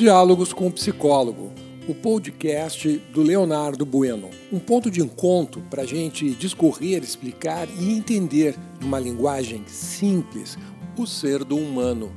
Diálogos com o Psicólogo, o podcast do Leonardo Bueno. Um ponto de encontro para a gente discorrer, explicar e entender, numa linguagem simples, o ser do humano.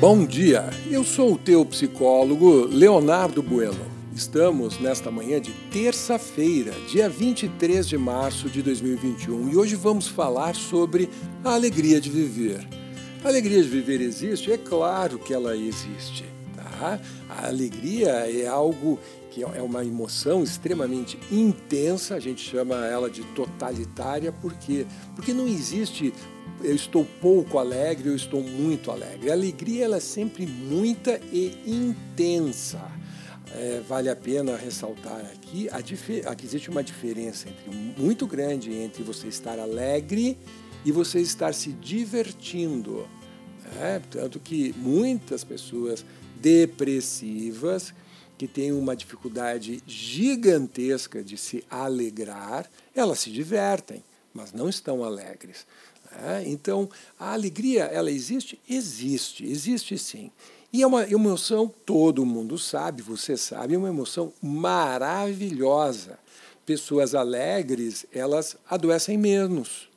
Bom dia, eu sou o teu psicólogo Leonardo Bueno. Estamos nesta manhã de terça-feira, dia 23 de março de 2021, e hoje vamos falar sobre a alegria de viver. A alegria de viver existe? É claro que ela existe. Tá? A alegria é algo que é uma emoção extremamente intensa, a gente chama ela de totalitária, por quê? Porque não existe eu estou pouco alegre, eu estou muito alegre. A alegria ela é sempre muita e intensa. É, vale a pena ressaltar aqui, aqui existe uma diferença entre, muito grande entre você estar alegre e você estar se divertindo. Né? Tanto que muitas pessoas depressivas, que têm uma dificuldade gigantesca de se alegrar, elas se divertem, mas não estão alegres. Né? Então, a alegria, ela existe? Existe, existe sim. E é uma emoção, todo mundo sabe, você sabe, é uma emoção maravilhosa. Pessoas alegres, elas adoecem menos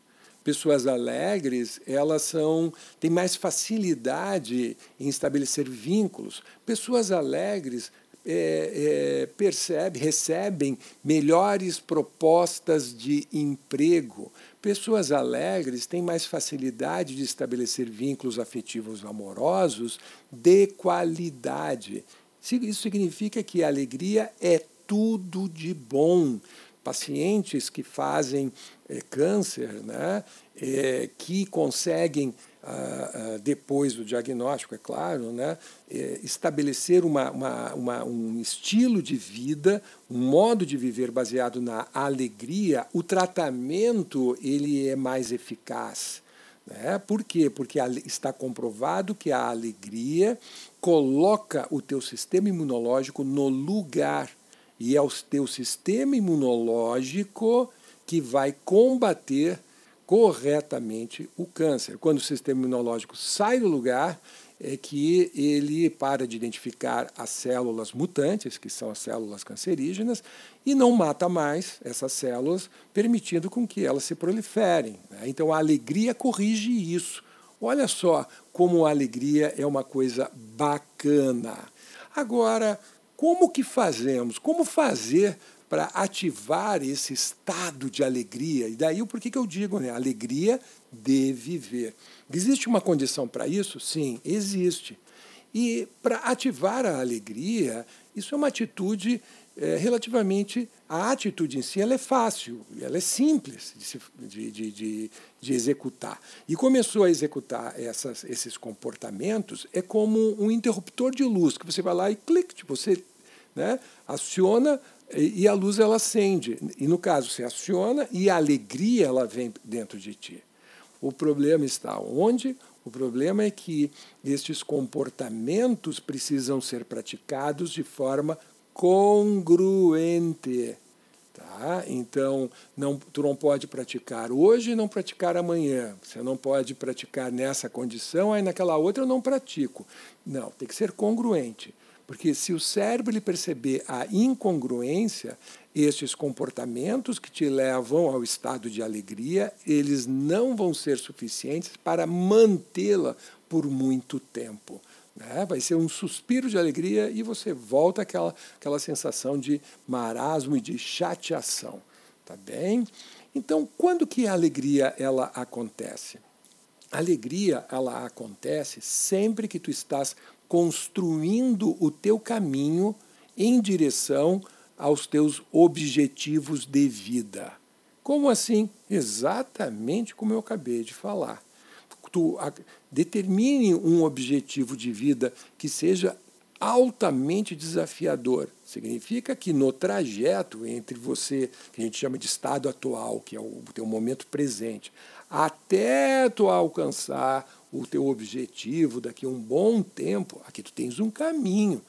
pessoas alegres, elas são têm mais facilidade em estabelecer vínculos. Pessoas alegres é, é, percebem, recebem melhores propostas de emprego. Pessoas alegres têm mais facilidade de estabelecer vínculos afetivos amorosos de qualidade. Isso significa que a alegria é tudo de bom pacientes que fazem é, câncer, né, é, que conseguem, ah, ah, depois do diagnóstico, é claro, né, é, estabelecer uma, uma, uma, um estilo de vida, um modo de viver baseado na alegria, o tratamento ele é mais eficaz. Né? Por quê? Porque está comprovado que a alegria coloca o teu sistema imunológico no lugar e é o teu sistema imunológico que vai combater corretamente o câncer. Quando o sistema imunológico sai do lugar, é que ele para de identificar as células mutantes, que são as células cancerígenas, e não mata mais essas células, permitindo com que elas se proliferem. Né? Então a alegria corrige isso. Olha só como a alegria é uma coisa bacana. Agora, como que fazemos? Como fazer para ativar esse estado de alegria? E daí o porquê que eu digo, né? Alegria de viver. Existe uma condição para isso? Sim, existe. E para ativar a alegria, isso é uma atitude é, relativamente. A atitude em si ela é fácil, ela é simples de, se, de, de, de, de executar. E começou a executar essas, esses comportamentos é como um interruptor de luz, que você vai lá e clique, tipo, você né, aciona e a luz ela acende. E no caso, você aciona e a alegria ela vem dentro de ti. O problema está onde? O problema é que estes comportamentos precisam ser praticados de forma congruente. Tá? Então, não, tu não pode praticar hoje e não praticar amanhã. Você não pode praticar nessa condição, aí naquela outra eu não pratico. Não, tem que ser congruente. Porque se o cérebro ele perceber a incongruência, estes comportamentos que te levam ao estado de alegria, eles não vão ser suficientes para mantê-la por muito tempo. Né? Vai ser um suspiro de alegria e você volta àquela, àquela sensação de marasmo e de chateação. Tá bem? Então, quando que a alegria ela acontece? A alegria ela acontece sempre que tu estás construindo o teu caminho em direção aos teus objetivos de vida. Como assim? Exatamente como eu acabei de falar. Tu determine um objetivo de vida que seja altamente desafiador. Significa que no trajeto entre você, que a gente chama de estado atual, que é o teu momento presente, até tu alcançar o teu objetivo daqui a um bom tempo, aqui tu tens um caminho.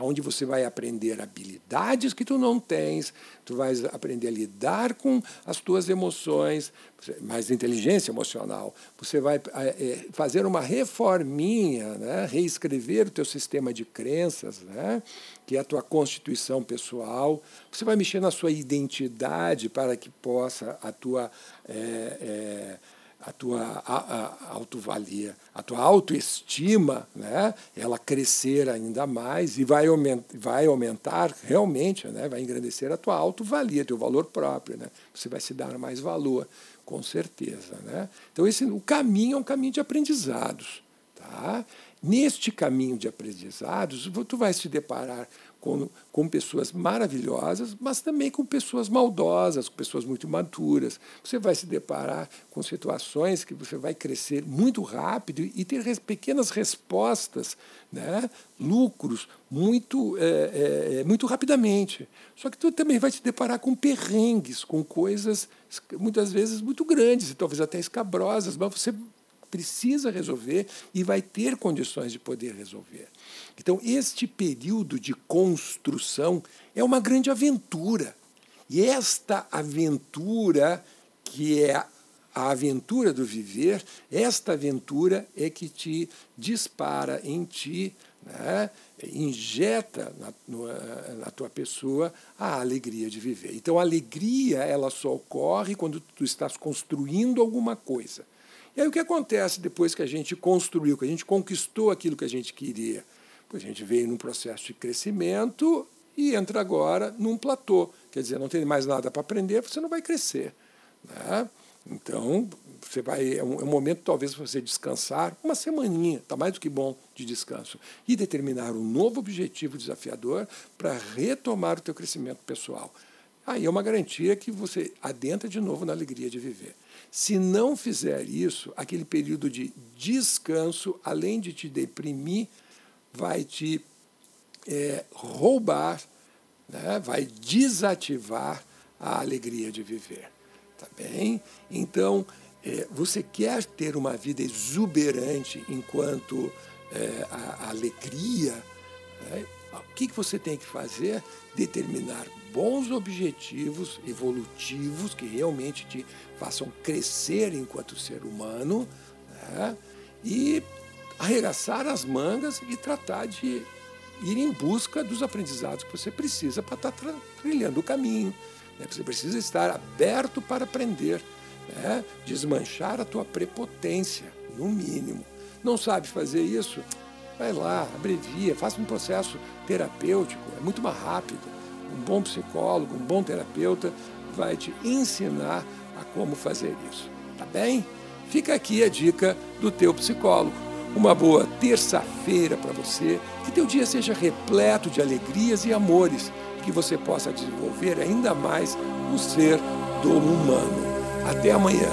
Onde você vai aprender habilidades que tu não tens, tu vais aprender a lidar com as tuas emoções, mais inteligência emocional. Você vai é, fazer uma reforminha, né? reescrever o teu sistema de crenças, né? que é a tua constituição pessoal. Você vai mexer na sua identidade para que possa a tua é, é, a tua autovalia, a tua autoestima, né, ela crescer ainda mais e vai, aument, vai aumentar realmente, né, vai engrandecer a tua autovalia, teu valor próprio. Né? Você vai se dar mais valor, com certeza. Né? Então, esse, o caminho é um caminho de aprendizados. Tá? Neste caminho de aprendizados, tu vai se deparar com, com pessoas maravilhosas, mas também com pessoas maldosas, com pessoas muito maturas. Você vai se deparar com situações que você vai crescer muito rápido e ter res, pequenas respostas, né? lucros, muito, é, é, é, muito rapidamente. Só que tu também vai se deparar com perrengues, com coisas muitas vezes muito grandes e talvez até escabrosas, mas você precisa resolver e vai ter condições de poder resolver. Então, este período de construção é uma grande aventura. E esta aventura, que é a aventura do viver, esta aventura é que te dispara em ti, né, injeta na, na, tua pessoa a alegria de viver. Então, a alegria ela só ocorre quando tu estás construindo alguma coisa. E aí o que acontece depois que a gente construiu, que a gente conquistou aquilo que a gente queria? A gente veio num processo de crescimento e entra agora num platô. Quer dizer, não tem mais nada para aprender, você não vai crescer. Né? Então, você vai, é um, é um momento talvez para você descansar, uma semaninha, está mais do que bom de descanso, e determinar um novo objetivo desafiador para retomar o teu crescimento pessoal. Aí é uma garantia que você adentra de novo na alegria de viver. Se não fizer isso, aquele período de descanso, além de te deprimir, vai te é, roubar, né? vai desativar a alegria de viver. Tá bem? Então, é, você quer ter uma vida exuberante enquanto é, a, a, alegria. Né? O que, que você tem que fazer? Determinar bons objetivos evolutivos que realmente te façam crescer enquanto ser humano né? e arregaçar as mangas e tratar de ir em busca dos aprendizados que você precisa para estar tá trilhando o caminho. Né? Você precisa estar aberto para aprender, né? desmanchar a tua prepotência, no mínimo. Não sabe fazer isso? Vai lá, abrevia, faça um processo terapêutico, é muito mais rápido. Um bom psicólogo, um bom terapeuta vai te ensinar a como fazer isso. Tá bem? Fica aqui a dica do teu psicólogo. Uma boa terça-feira para você, que teu dia seja repleto de alegrias e amores, que você possa desenvolver ainda mais o ser do humano. Até amanhã.